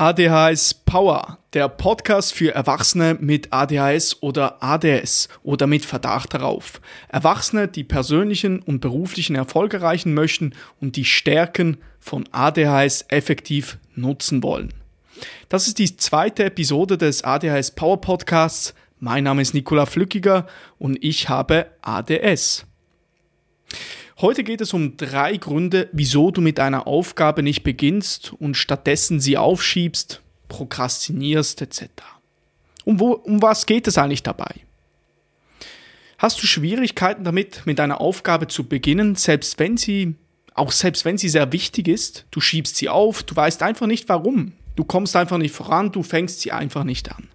ADHS Power, der Podcast für Erwachsene mit ADHS oder ADS oder mit Verdacht darauf. Erwachsene, die persönlichen und beruflichen Erfolg erreichen möchten und die Stärken von ADHS effektiv nutzen wollen. Das ist die zweite Episode des ADHS Power Podcasts. Mein Name ist Nikola Flückiger und ich habe ADS. Heute geht es um drei Gründe, wieso du mit einer Aufgabe nicht beginnst und stattdessen sie aufschiebst, prokrastinierst etc. Um, wo, um was geht es eigentlich dabei? Hast du Schwierigkeiten damit, mit einer Aufgabe zu beginnen, selbst wenn sie, auch selbst wenn sie sehr wichtig ist, du schiebst sie auf, du weißt einfach nicht warum, du kommst einfach nicht voran, du fängst sie einfach nicht an.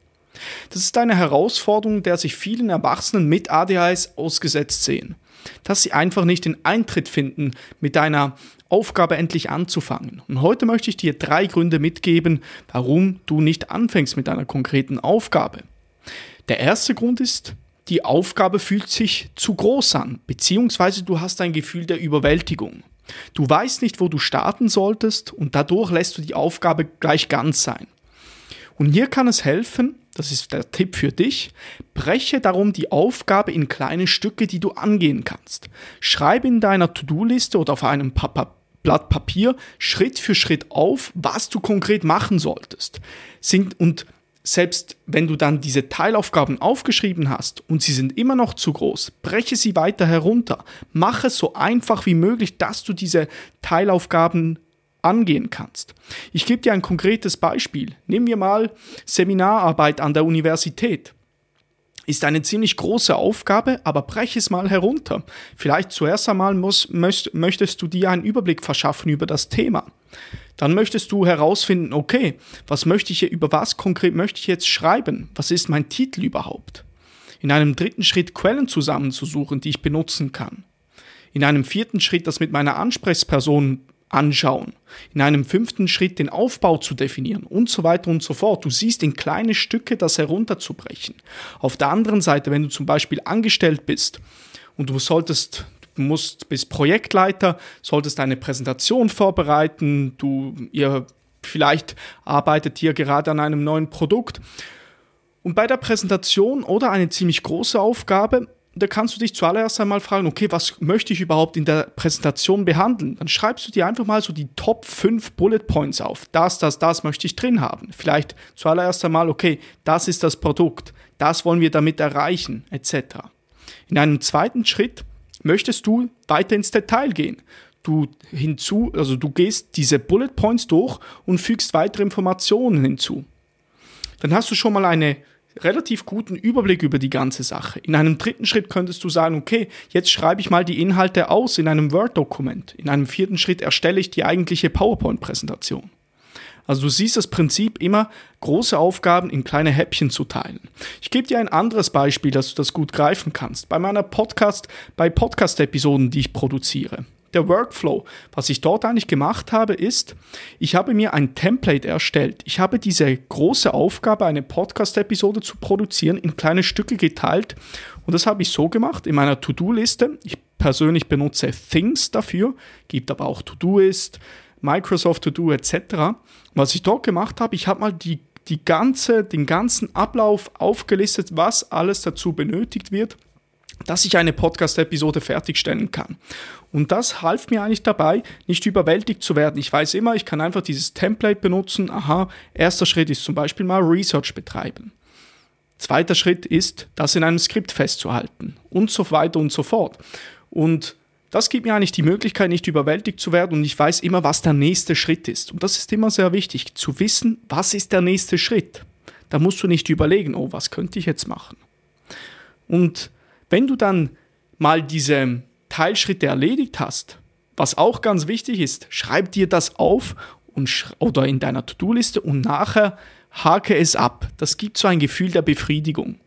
Das ist eine Herausforderung, der sich vielen Erwachsenen mit ADHS ausgesetzt sehen dass sie einfach nicht den Eintritt finden, mit deiner Aufgabe endlich anzufangen. Und heute möchte ich dir drei Gründe mitgeben, warum du nicht anfängst mit einer konkreten Aufgabe. Der erste Grund ist, die Aufgabe fühlt sich zu groß an, beziehungsweise du hast ein Gefühl der Überwältigung. Du weißt nicht, wo du starten solltest und dadurch lässt du die Aufgabe gleich ganz sein. Und hier kann es helfen, das ist der Tipp für dich, breche darum die Aufgabe in kleine Stücke, die du angehen kannst. Schreibe in deiner To-Do-Liste oder auf einem Papa Blatt Papier Schritt für Schritt auf, was du konkret machen solltest. Sind, und selbst wenn du dann diese Teilaufgaben aufgeschrieben hast und sie sind immer noch zu groß, breche sie weiter herunter. Mache es so einfach wie möglich, dass du diese Teilaufgaben angehen kannst. Ich gebe dir ein konkretes Beispiel. Nehmen wir mal Seminararbeit an der Universität. Ist eine ziemlich große Aufgabe, aber breche es mal herunter. Vielleicht zuerst einmal muss, möchtest du dir einen Überblick verschaffen über das Thema. Dann möchtest du herausfinden, okay, was möchte ich hier, über was konkret möchte ich jetzt schreiben? Was ist mein Titel überhaupt? In einem dritten Schritt Quellen zusammenzusuchen, die ich benutzen kann. In einem vierten Schritt das mit meiner Ansprechperson anschauen. In einem fünften Schritt den Aufbau zu definieren und so weiter und so fort. Du siehst in kleine Stücke das herunterzubrechen. Auf der anderen Seite, wenn du zum Beispiel angestellt bist und du solltest du musst bist Projektleiter, solltest eine Präsentation vorbereiten, du ihr vielleicht arbeitet ihr gerade an einem neuen Produkt und bei der Präsentation oder eine ziemlich große Aufgabe da kannst du dich zuallererst einmal fragen, okay, was möchte ich überhaupt in der Präsentation behandeln? Dann schreibst du dir einfach mal so die Top 5 Bullet Points auf. Das, das, das möchte ich drin haben. Vielleicht zuallererst einmal, okay, das ist das Produkt, das wollen wir damit erreichen, etc. In einem zweiten Schritt möchtest du weiter ins Detail gehen. Du hinzu, also du gehst diese Bullet Points durch und fügst weitere Informationen hinzu. Dann hast du schon mal eine relativ guten Überblick über die ganze Sache. In einem dritten Schritt könntest du sagen, okay, jetzt schreibe ich mal die Inhalte aus in einem Word-Dokument. In einem vierten Schritt erstelle ich die eigentliche PowerPoint-Präsentation. Also du siehst das Prinzip immer, große Aufgaben in kleine Häppchen zu teilen. Ich gebe dir ein anderes Beispiel, dass du das gut greifen kannst. Bei meiner Podcast, bei Podcast-Episoden, die ich produziere der Workflow. Was ich dort eigentlich gemacht habe, ist, ich habe mir ein Template erstellt. Ich habe diese große Aufgabe, eine Podcast-Episode zu produzieren, in kleine Stücke geteilt. Und das habe ich so gemacht in meiner To-Do-Liste. Ich persönlich benutze Things dafür, gibt aber auch To-Do-Ist, Microsoft To-Do etc. Was ich dort gemacht habe, ich habe mal die die ganze, den ganzen Ablauf aufgelistet, was alles dazu benötigt wird dass ich eine Podcast-Episode fertigstellen kann. Und das half mir eigentlich dabei, nicht überwältigt zu werden. Ich weiß immer, ich kann einfach dieses Template benutzen. Aha, erster Schritt ist zum Beispiel mal Research betreiben. Zweiter Schritt ist, das in einem Skript festzuhalten und so weiter und so fort. Und das gibt mir eigentlich die Möglichkeit, nicht überwältigt zu werden und ich weiß immer, was der nächste Schritt ist. Und das ist immer sehr wichtig, zu wissen, was ist der nächste Schritt. Da musst du nicht überlegen, oh, was könnte ich jetzt machen. Und wenn du dann mal diese Teilschritte erledigt hast, was auch ganz wichtig ist, schreib dir das auf und oder in deiner To-Do-Liste und nachher hake es ab. Das gibt so ein Gefühl der Befriedigung.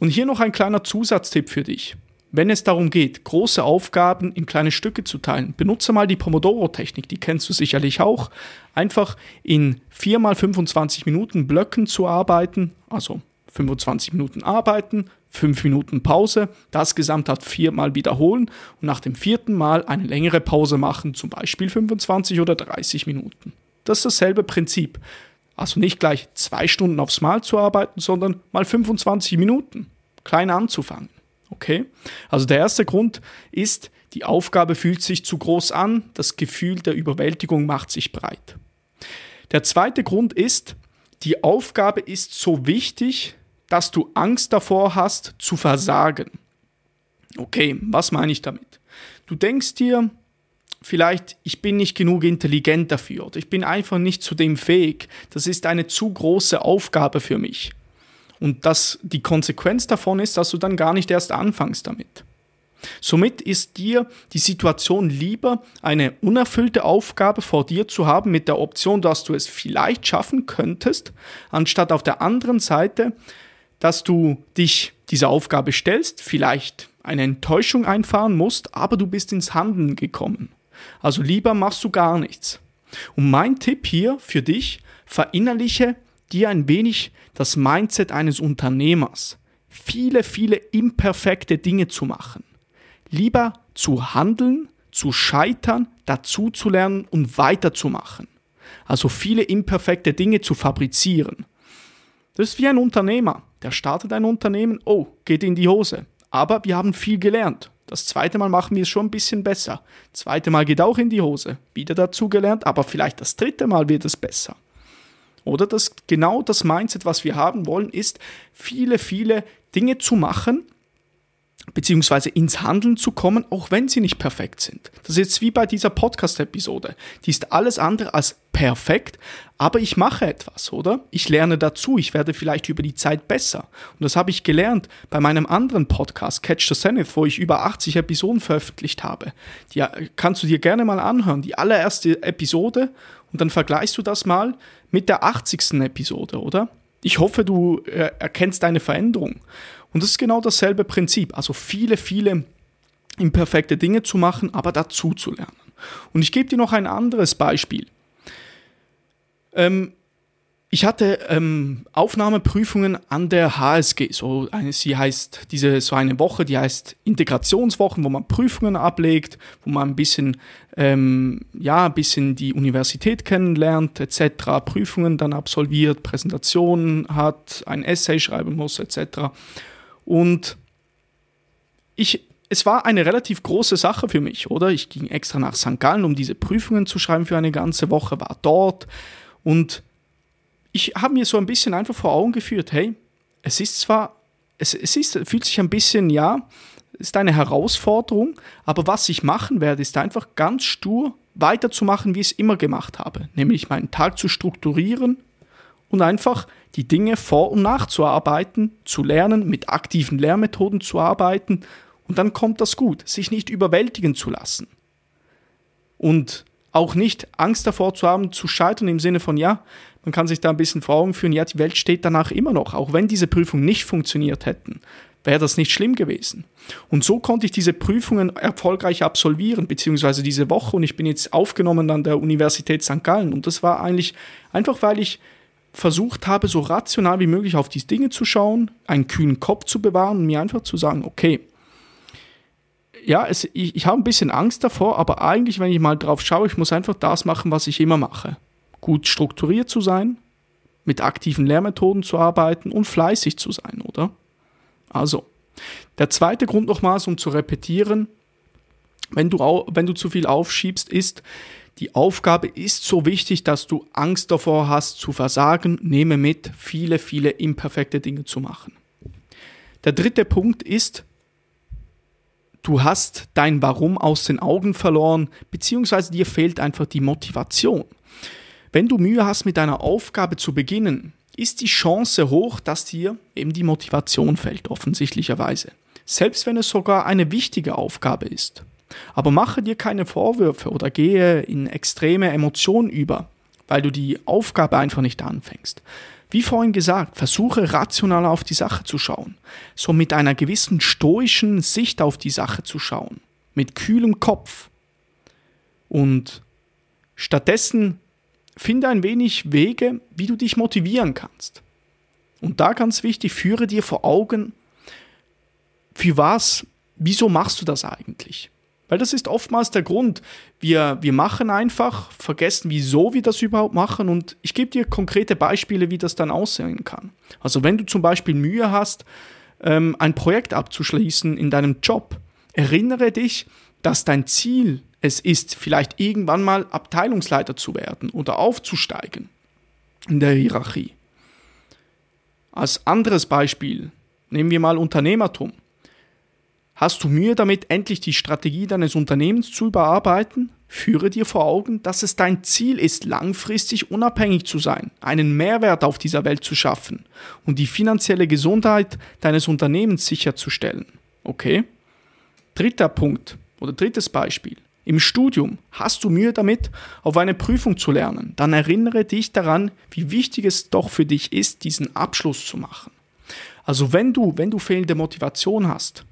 Und hier noch ein kleiner Zusatztipp für dich. Wenn es darum geht, große Aufgaben in kleine Stücke zu teilen, benutze mal die Pomodoro-Technik, die kennst du sicherlich auch. Einfach in 4 mal 25 Minuten Blöcken zu arbeiten, also 25 Minuten arbeiten, 5 Minuten Pause, das Gesamtheit viermal wiederholen und nach dem vierten Mal eine längere Pause machen, zum Beispiel 25 oder 30 Minuten. Das ist dasselbe Prinzip. Also nicht gleich zwei Stunden aufs Mal zu arbeiten, sondern mal 25 Minuten. Klein anzufangen. Okay? Also der erste Grund ist, die Aufgabe fühlt sich zu groß an, das Gefühl der Überwältigung macht sich breit. Der zweite Grund ist, die Aufgabe ist so wichtig, dass du Angst davor hast zu versagen. Okay, was meine ich damit? Du denkst dir, vielleicht, ich bin nicht genug intelligent dafür oder ich bin einfach nicht zu dem fähig. Das ist eine zu große Aufgabe für mich. Und das, die Konsequenz davon ist, dass du dann gar nicht erst anfängst damit. Somit ist dir die Situation lieber, eine unerfüllte Aufgabe vor dir zu haben mit der Option, dass du es vielleicht schaffen könntest, anstatt auf der anderen Seite, dass du dich dieser Aufgabe stellst, vielleicht eine Enttäuschung einfahren musst, aber du bist ins Handeln gekommen. Also lieber machst du gar nichts. Und mein Tipp hier für dich, verinnerliche dir ein wenig das Mindset eines Unternehmers. Viele, viele imperfekte Dinge zu machen. Lieber zu handeln, zu scheitern, dazu zu lernen und weiterzumachen. Also viele imperfekte Dinge zu fabrizieren. Das ist wie ein Unternehmer. Der startet ein Unternehmen, oh, geht in die Hose. Aber wir haben viel gelernt. Das zweite Mal machen wir es schon ein bisschen besser. Das zweite Mal geht auch in die Hose. Wieder dazu gelernt, aber vielleicht das dritte Mal wird es besser. Oder das genau das Mindset, was wir haben wollen, ist viele, viele Dinge zu machen, beziehungsweise ins Handeln zu kommen, auch wenn sie nicht perfekt sind. Das ist jetzt wie bei dieser Podcast-Episode. Die ist alles andere als perfekt, aber ich mache etwas, oder? Ich lerne dazu, ich werde vielleicht über die Zeit besser. Und das habe ich gelernt bei meinem anderen Podcast, Catch the Zenith, wo ich über 80 Episoden veröffentlicht habe. Die kannst du dir gerne mal anhören, die allererste Episode, und dann vergleichst du das mal mit der 80. Episode, oder? Ich hoffe, du äh, erkennst eine Veränderung. Und das ist genau dasselbe Prinzip. Also viele, viele imperfekte Dinge zu machen, aber dazu zu lernen. Und ich gebe dir noch ein anderes Beispiel. Ähm, ich hatte ähm, Aufnahmeprüfungen an der HSG. So eine, sie heißt diese so eine Woche, die heißt Integrationswochen, wo man Prüfungen ablegt, wo man ein bisschen ähm, ja ein bisschen die Universität kennenlernt etc. Prüfungen dann absolviert, Präsentationen hat, ein Essay schreiben muss etc. Und ich, es war eine relativ große Sache für mich, oder? Ich ging extra nach St. Gallen, um diese Prüfungen zu schreiben für eine ganze Woche, war dort und ich habe mir so ein bisschen einfach vor Augen geführt, hey, es ist zwar, es, es ist, fühlt sich ein bisschen, ja, ist eine Herausforderung, aber was ich machen werde, ist einfach ganz stur weiterzumachen, wie ich es immer gemacht habe, nämlich meinen Tag zu strukturieren und einfach die Dinge vor- und nachzuarbeiten, zu lernen, mit aktiven Lehrmethoden zu arbeiten und dann kommt das gut, sich nicht überwältigen zu lassen. Und auch nicht Angst davor zu haben, zu scheitern im Sinne von, ja, man kann sich da ein bisschen vor Augen führen, ja, die Welt steht danach immer noch, auch wenn diese Prüfungen nicht funktioniert hätten, wäre das nicht schlimm gewesen. Und so konnte ich diese Prüfungen erfolgreich absolvieren, beziehungsweise diese Woche und ich bin jetzt aufgenommen an der Universität St. Gallen und das war eigentlich einfach, weil ich versucht habe, so rational wie möglich auf diese Dinge zu schauen, einen kühlen Kopf zu bewahren und mir einfach zu sagen, okay, ja, es, ich, ich habe ein bisschen Angst davor, aber eigentlich, wenn ich mal drauf schaue, ich muss einfach das machen, was ich immer mache. Gut strukturiert zu sein, mit aktiven Lehrmethoden zu arbeiten und fleißig zu sein, oder? Also, der zweite Grund nochmals, um zu repetieren, wenn du, wenn du zu viel aufschiebst, ist, die Aufgabe ist so wichtig, dass du Angst davor hast zu versagen. Nehme mit, viele, viele imperfekte Dinge zu machen. Der dritte Punkt ist, du hast dein Warum aus den Augen verloren, beziehungsweise dir fehlt einfach die Motivation. Wenn du Mühe hast, mit deiner Aufgabe zu beginnen, ist die Chance hoch, dass dir eben die Motivation fällt, offensichtlicherweise. Selbst wenn es sogar eine wichtige Aufgabe ist. Aber mache dir keine Vorwürfe oder gehe in extreme Emotionen über, weil du die Aufgabe einfach nicht anfängst. Wie vorhin gesagt, versuche rational auf die Sache zu schauen, so mit einer gewissen stoischen Sicht auf die Sache zu schauen, mit kühlem Kopf. Und stattdessen finde ein wenig Wege, wie du dich motivieren kannst. Und da ganz wichtig, führe dir vor Augen, für was, wieso machst du das eigentlich? Weil das ist oftmals der Grund. Wir, wir machen einfach, vergessen, wieso wir das überhaupt machen und ich gebe dir konkrete Beispiele, wie das dann aussehen kann. Also wenn du zum Beispiel Mühe hast, ähm, ein Projekt abzuschließen in deinem Job, erinnere dich, dass dein Ziel es ist, vielleicht irgendwann mal Abteilungsleiter zu werden oder aufzusteigen in der Hierarchie. Als anderes Beispiel nehmen wir mal Unternehmertum. Hast du Mühe damit, endlich die Strategie deines Unternehmens zu überarbeiten? Führe dir vor Augen, dass es dein Ziel ist, langfristig unabhängig zu sein, einen Mehrwert auf dieser Welt zu schaffen und die finanzielle Gesundheit deines Unternehmens sicherzustellen. Okay? Dritter Punkt oder drittes Beispiel. Im Studium hast du Mühe damit, auf eine Prüfung zu lernen, dann erinnere dich daran, wie wichtig es doch für dich ist, diesen Abschluss zu machen. Also wenn du, wenn du fehlende Motivation hast,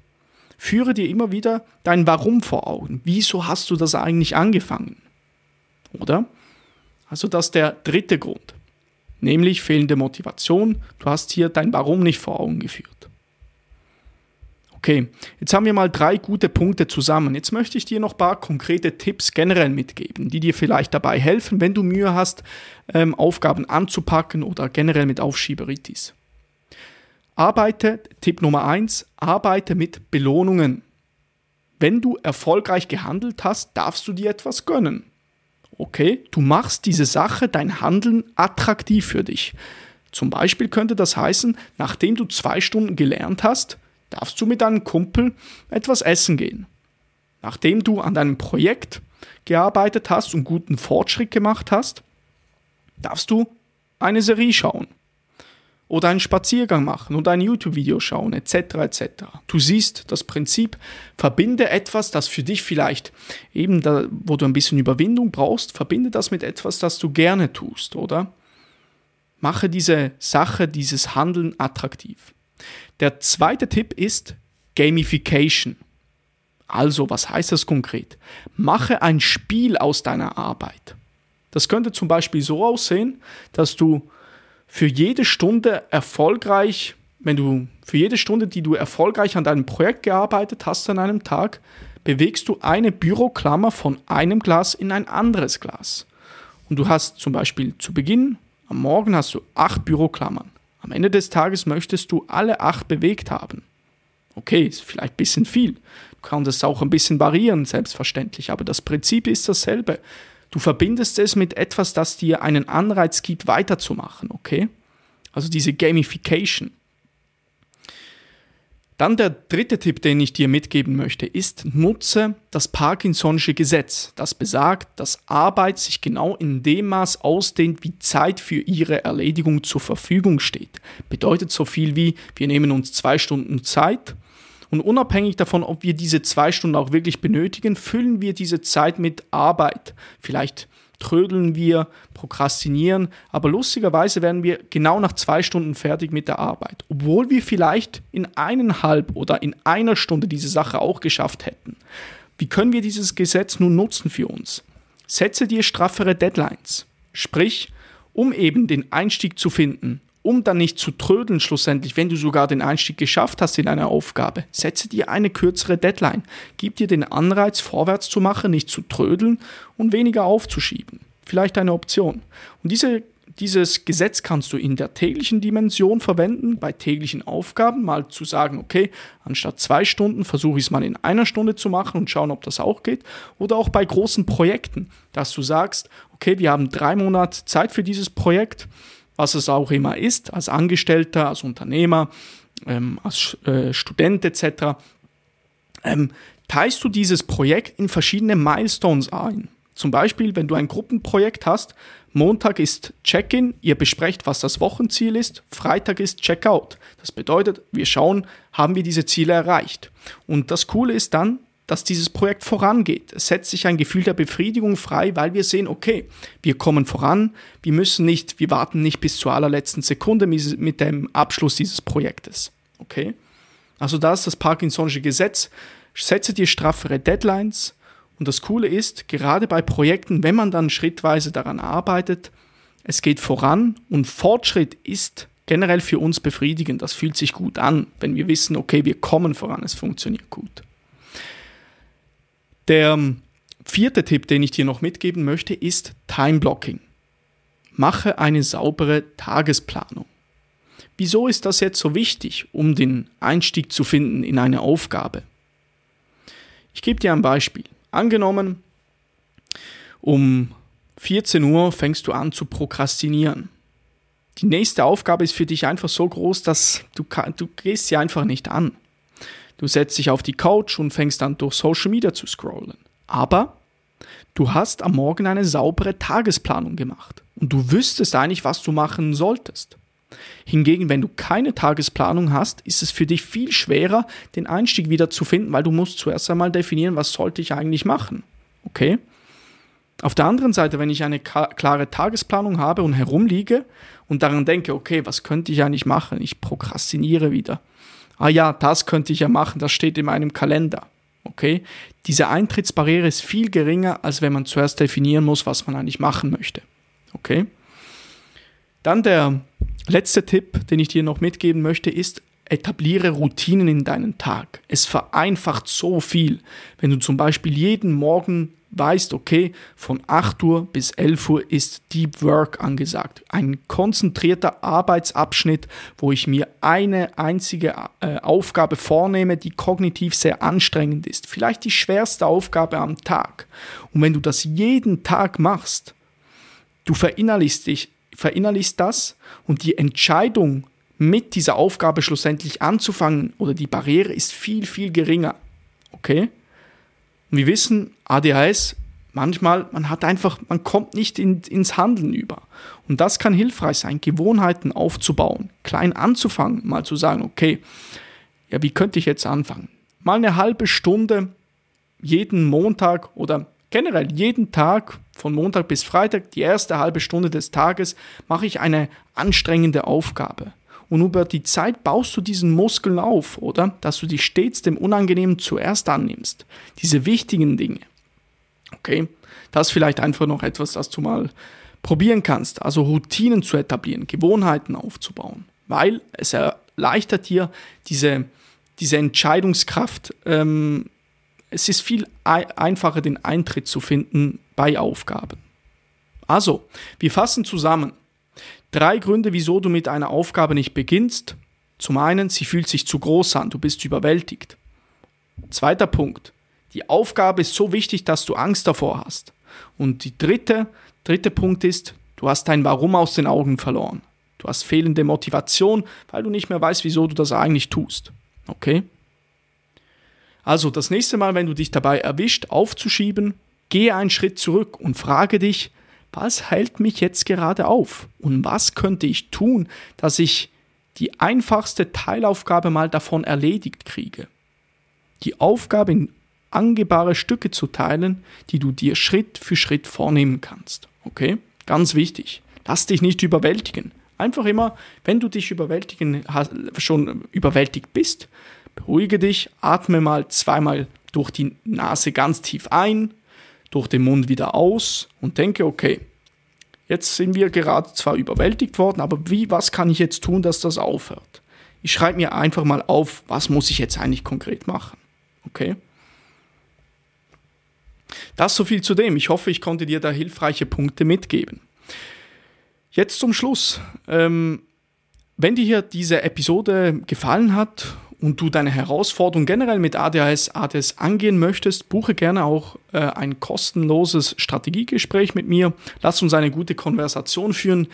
Führe dir immer wieder dein Warum vor Augen. Wieso hast du das eigentlich angefangen? Oder? Also das ist der dritte Grund, nämlich fehlende Motivation. Du hast hier dein Warum nicht vor Augen geführt. Okay, jetzt haben wir mal drei gute Punkte zusammen. Jetzt möchte ich dir noch ein paar konkrete Tipps generell mitgeben, die dir vielleicht dabei helfen, wenn du Mühe hast, ähm, Aufgaben anzupacken oder generell mit Aufschieberitis. Arbeite, Tipp Nummer eins: arbeite mit Belohnungen. Wenn du erfolgreich gehandelt hast, darfst du dir etwas gönnen. Okay, du machst diese Sache, dein Handeln attraktiv für dich. Zum Beispiel könnte das heißen, nachdem du zwei Stunden gelernt hast, darfst du mit deinem Kumpel etwas essen gehen. Nachdem du an deinem Projekt gearbeitet hast und guten Fortschritt gemacht hast, darfst du eine Serie schauen oder einen Spaziergang machen oder ein YouTube-Video schauen, etc. etc. Du siehst das Prinzip, verbinde etwas, das für dich vielleicht eben, da, wo du ein bisschen Überwindung brauchst, verbinde das mit etwas, das du gerne tust, oder? Mache diese Sache, dieses Handeln attraktiv. Der zweite Tipp ist Gamification. Also, was heißt das konkret? Mache ein Spiel aus deiner Arbeit. Das könnte zum Beispiel so aussehen, dass du für jede Stunde erfolgreich, wenn du für jede Stunde, die du erfolgreich an deinem Projekt gearbeitet hast an einem Tag, bewegst du eine Büroklammer von einem Glas in ein anderes Glas. Und du hast zum Beispiel zu Beginn, am Morgen hast du acht Büroklammern. Am Ende des Tages möchtest du alle acht bewegt haben. Okay, ist vielleicht ein bisschen viel. Du kannst es auch ein bisschen variieren, selbstverständlich, aber das Prinzip ist dasselbe. Du verbindest es mit etwas, das dir einen Anreiz gibt, weiterzumachen, okay? Also diese Gamification. Dann der dritte Tipp, den ich dir mitgeben möchte, ist, nutze das Parkinson'sche Gesetz. Das besagt, dass Arbeit sich genau in dem Maß ausdehnt, wie Zeit für ihre Erledigung zur Verfügung steht. Bedeutet so viel wie, wir nehmen uns zwei Stunden Zeit, und unabhängig davon, ob wir diese zwei Stunden auch wirklich benötigen, füllen wir diese Zeit mit Arbeit. Vielleicht trödeln wir, prokrastinieren, aber lustigerweise werden wir genau nach zwei Stunden fertig mit der Arbeit, obwohl wir vielleicht in eineinhalb oder in einer Stunde diese Sache auch geschafft hätten. Wie können wir dieses Gesetz nun nutzen für uns? Setze dir straffere Deadlines. Sprich, um eben den Einstieg zu finden, um dann nicht zu trödeln schlussendlich, wenn du sogar den Einstieg geschafft hast in einer Aufgabe, setze dir eine kürzere Deadline. Gib dir den Anreiz, vorwärts zu machen, nicht zu trödeln und weniger aufzuschieben. Vielleicht eine Option. Und diese, dieses Gesetz kannst du in der täglichen Dimension verwenden, bei täglichen Aufgaben, mal zu sagen, okay, anstatt zwei Stunden versuche ich es mal in einer Stunde zu machen und schauen, ob das auch geht. Oder auch bei großen Projekten, dass du sagst, okay, wir haben drei Monate Zeit für dieses Projekt was es auch immer ist, als Angestellter, als Unternehmer, ähm, als äh, Student etc., ähm, teilst du dieses Projekt in verschiedene Milestones ein. Zum Beispiel, wenn du ein Gruppenprojekt hast, Montag ist Check-in, ihr besprecht, was das Wochenziel ist, Freitag ist Check-out. Das bedeutet, wir schauen, haben wir diese Ziele erreicht. Und das Coole ist dann, dass dieses Projekt vorangeht. Es setzt sich ein Gefühl der Befriedigung frei, weil wir sehen, okay, wir kommen voran, wir müssen nicht, wir warten nicht bis zur allerletzten Sekunde mit dem Abschluss dieses Projektes. Okay? Also da ist das Parkinson'sche Gesetz. Setze dir straffere Deadlines. Und das Coole ist, gerade bei Projekten, wenn man dann schrittweise daran arbeitet, es geht voran und Fortschritt ist generell für uns befriedigend. Das fühlt sich gut an, wenn wir wissen, okay, wir kommen voran, es funktioniert gut. Der ähm, vierte Tipp, den ich dir noch mitgeben möchte, ist Time Blocking. Mache eine saubere Tagesplanung. Wieso ist das jetzt so wichtig, um den Einstieg zu finden in eine Aufgabe? Ich gebe dir ein Beispiel. Angenommen, um 14 Uhr fängst du an zu prokrastinieren. Die nächste Aufgabe ist für dich einfach so groß, dass du, du gehst sie einfach nicht an. Du setzt dich auf die Couch und fängst an durch Social Media zu scrollen. Aber du hast am Morgen eine saubere Tagesplanung gemacht und du wüsstest eigentlich, was du machen solltest. Hingegen, wenn du keine Tagesplanung hast, ist es für dich viel schwerer, den Einstieg wieder zu finden, weil du musst zuerst einmal definieren, was sollte ich eigentlich machen. Okay? Auf der anderen Seite, wenn ich eine klare Tagesplanung habe und herumliege und daran denke, okay, was könnte ich eigentlich machen? Ich prokrastiniere wieder. Ah ja, das könnte ich ja machen, das steht in meinem Kalender. Okay? Diese Eintrittsbarriere ist viel geringer, als wenn man zuerst definieren muss, was man eigentlich machen möchte. Okay? Dann der letzte Tipp, den ich dir noch mitgeben möchte, ist, etabliere Routinen in deinen Tag. Es vereinfacht so viel, wenn du zum Beispiel jeden Morgen weißt, okay, von 8 Uhr bis 11 Uhr ist Deep Work angesagt. Ein konzentrierter Arbeitsabschnitt, wo ich mir eine einzige äh, Aufgabe vornehme, die kognitiv sehr anstrengend ist. Vielleicht die schwerste Aufgabe am Tag. Und wenn du das jeden Tag machst, du verinnerlichst dich, verinnerlichst das und die Entscheidung mit dieser Aufgabe schlussendlich anzufangen oder die Barriere ist viel, viel geringer. Okay? Und wir wissen, ADHS, manchmal, man hat einfach, man kommt nicht in, ins Handeln über. Und das kann hilfreich sein, Gewohnheiten aufzubauen, klein anzufangen, mal zu sagen, okay, ja, wie könnte ich jetzt anfangen? Mal eine halbe Stunde jeden Montag oder generell jeden Tag von Montag bis Freitag, die erste halbe Stunde des Tages, mache ich eine anstrengende Aufgabe. Und über die Zeit baust du diesen Muskeln auf, oder? Dass du dich stets dem Unangenehmen zuerst annimmst. Diese wichtigen Dinge. Okay? Das ist vielleicht einfach noch etwas, das du mal probieren kannst. Also Routinen zu etablieren, Gewohnheiten aufzubauen. Weil es erleichtert dir diese, diese Entscheidungskraft. Ähm, es ist viel einfacher, den Eintritt zu finden bei Aufgaben. Also, wir fassen zusammen. Drei Gründe, wieso du mit einer Aufgabe nicht beginnst. Zum einen, sie fühlt sich zu groß an, du bist überwältigt. Zweiter Punkt, die Aufgabe ist so wichtig, dass du Angst davor hast. Und die dritte, dritte Punkt ist, du hast dein Warum aus den Augen verloren. Du hast fehlende Motivation, weil du nicht mehr weißt, wieso du das eigentlich tust. Okay? Also das nächste Mal, wenn du dich dabei erwischt, aufzuschieben, gehe einen Schritt zurück und frage dich, was hält mich jetzt gerade auf? Und was könnte ich tun, dass ich die einfachste Teilaufgabe mal davon erledigt kriege? Die Aufgabe in angehbare Stücke zu teilen, die du dir Schritt für Schritt vornehmen kannst. Okay? Ganz wichtig. Lass dich nicht überwältigen. Einfach immer, wenn du dich überwältigen, schon überwältigt bist, beruhige dich, atme mal zweimal durch die Nase ganz tief ein, durch den Mund wieder aus und denke, okay, jetzt sind wir gerade zwar überwältigt worden, aber wie, was kann ich jetzt tun, dass das aufhört? Ich schreibe mir einfach mal auf, was muss ich jetzt eigentlich konkret machen. Okay? Das so viel zu dem. Ich hoffe, ich konnte dir da hilfreiche Punkte mitgeben. Jetzt zum Schluss. Ähm, wenn dir hier diese Episode gefallen hat und du deine Herausforderung generell mit ADHS, ADS angehen möchtest, buche gerne auch äh, ein kostenloses Strategiegespräch mit mir. Lass uns eine gute Konversation führen,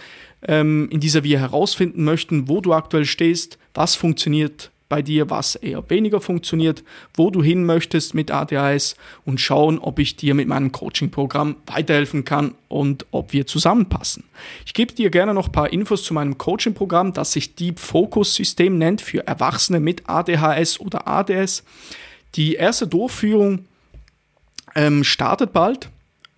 ähm, in dieser wir herausfinden möchten, wo du aktuell stehst, was funktioniert bei dir, was eher weniger funktioniert, wo du hin möchtest mit ADHS und schauen, ob ich dir mit meinem Coaching-Programm weiterhelfen kann und ob wir zusammenpassen. Ich gebe dir gerne noch ein paar Infos zu meinem Coaching-Programm, das sich Deep Focus System nennt für Erwachsene mit ADHS oder ADS. Die erste Durchführung ähm, startet bald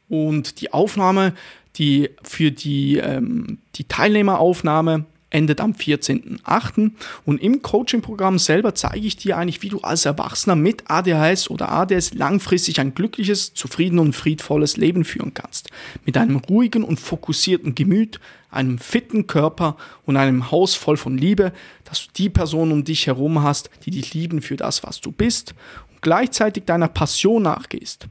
und die Aufnahme, die für die, ähm, die Teilnehmeraufnahme endet am 14.08. Und im Coaching-Programm selber zeige ich dir eigentlich, wie du als Erwachsener mit ADHS oder ADS langfristig ein glückliches, zufrieden und friedvolles Leben führen kannst. Mit einem ruhigen und fokussierten Gemüt, einem fitten Körper und einem Haus voll von Liebe, dass du die Person um dich herum hast, die dich lieben für das, was du bist und gleichzeitig deiner Passion nachgehst.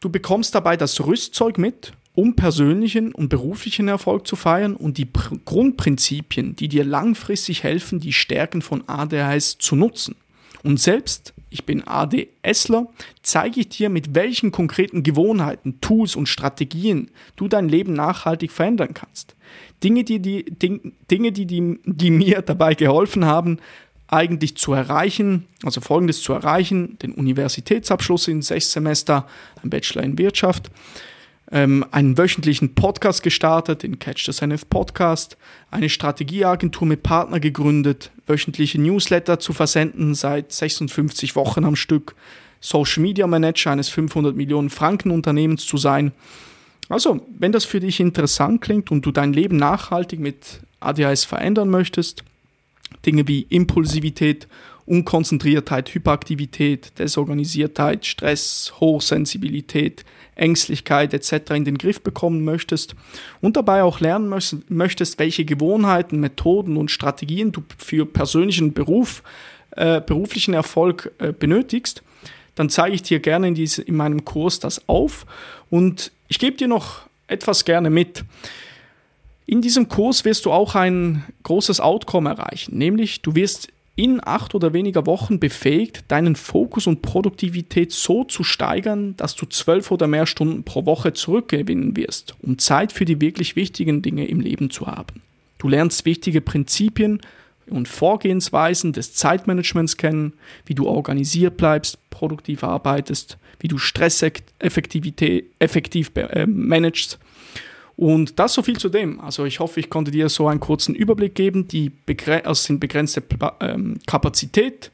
Du bekommst dabei das Rüstzeug mit, um persönlichen und beruflichen Erfolg zu feiern und die Pr Grundprinzipien, die dir langfristig helfen, die Stärken von ADHS zu nutzen. Und selbst, ich bin ADSler, zeige ich dir, mit welchen konkreten Gewohnheiten, Tools und Strategien du dein Leben nachhaltig verändern kannst. Dinge, die, die, Dinge, die, die, die mir dabei geholfen haben, eigentlich zu erreichen, also folgendes zu erreichen, den Universitätsabschluss in sechs Semester, ein Bachelor in Wirtschaft, ähm, einen wöchentlichen Podcast gestartet, den Catch the SNF Podcast, eine Strategieagentur mit Partner gegründet, wöchentliche Newsletter zu versenden seit 56 Wochen am Stück, Social Media Manager eines 500 Millionen Franken Unternehmens zu sein. Also, wenn das für dich interessant klingt und du dein Leben nachhaltig mit ADHS verändern möchtest, Dinge wie Impulsivität, Unkonzentriertheit, Hyperaktivität, Desorganisiertheit, Stress, Hochsensibilität, Ängstlichkeit etc. in den Griff bekommen möchtest und dabei auch lernen möchtest, welche Gewohnheiten, Methoden und Strategien du für persönlichen Beruf, äh, beruflichen Erfolg äh, benötigst, dann zeige ich dir gerne in, diese, in meinem Kurs das auf und ich gebe dir noch etwas gerne mit. In diesem Kurs wirst du auch ein großes Outcome erreichen, nämlich du wirst in acht oder weniger Wochen befähigt, deinen Fokus und Produktivität so zu steigern, dass du zwölf oder mehr Stunden pro Woche zurückgewinnen wirst, um Zeit für die wirklich wichtigen Dinge im Leben zu haben. Du lernst wichtige Prinzipien und Vorgehensweisen des Zeitmanagements kennen, wie du organisiert bleibst, produktiv arbeitest, wie du Stress effektiv äh, managst und das so viel zu dem. Also ich hoffe, ich konnte dir so einen kurzen Überblick geben. Die begre also sind begrenzte ähm, Kapazität,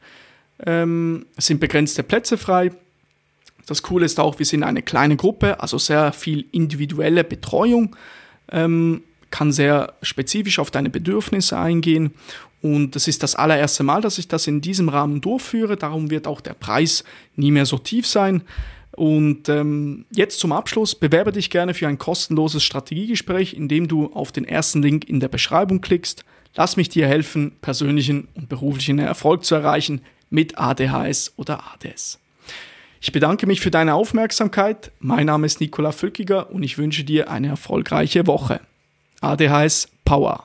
ähm, sind begrenzte Plätze frei. Das Coole ist auch, wir sind eine kleine Gruppe, also sehr viel individuelle Betreuung, ähm, kann sehr spezifisch auf deine Bedürfnisse eingehen. Und das ist das allererste Mal, dass ich das in diesem Rahmen durchführe. Darum wird auch der Preis nie mehr so tief sein. Und ähm, jetzt zum Abschluss, bewerbe dich gerne für ein kostenloses Strategiegespräch, indem du auf den ersten Link in der Beschreibung klickst. Lass mich dir helfen, persönlichen und beruflichen Erfolg zu erreichen mit ADHS oder ADS. Ich bedanke mich für deine Aufmerksamkeit. Mein Name ist Nikola Fülkiger und ich wünsche dir eine erfolgreiche Woche. ADHS Power.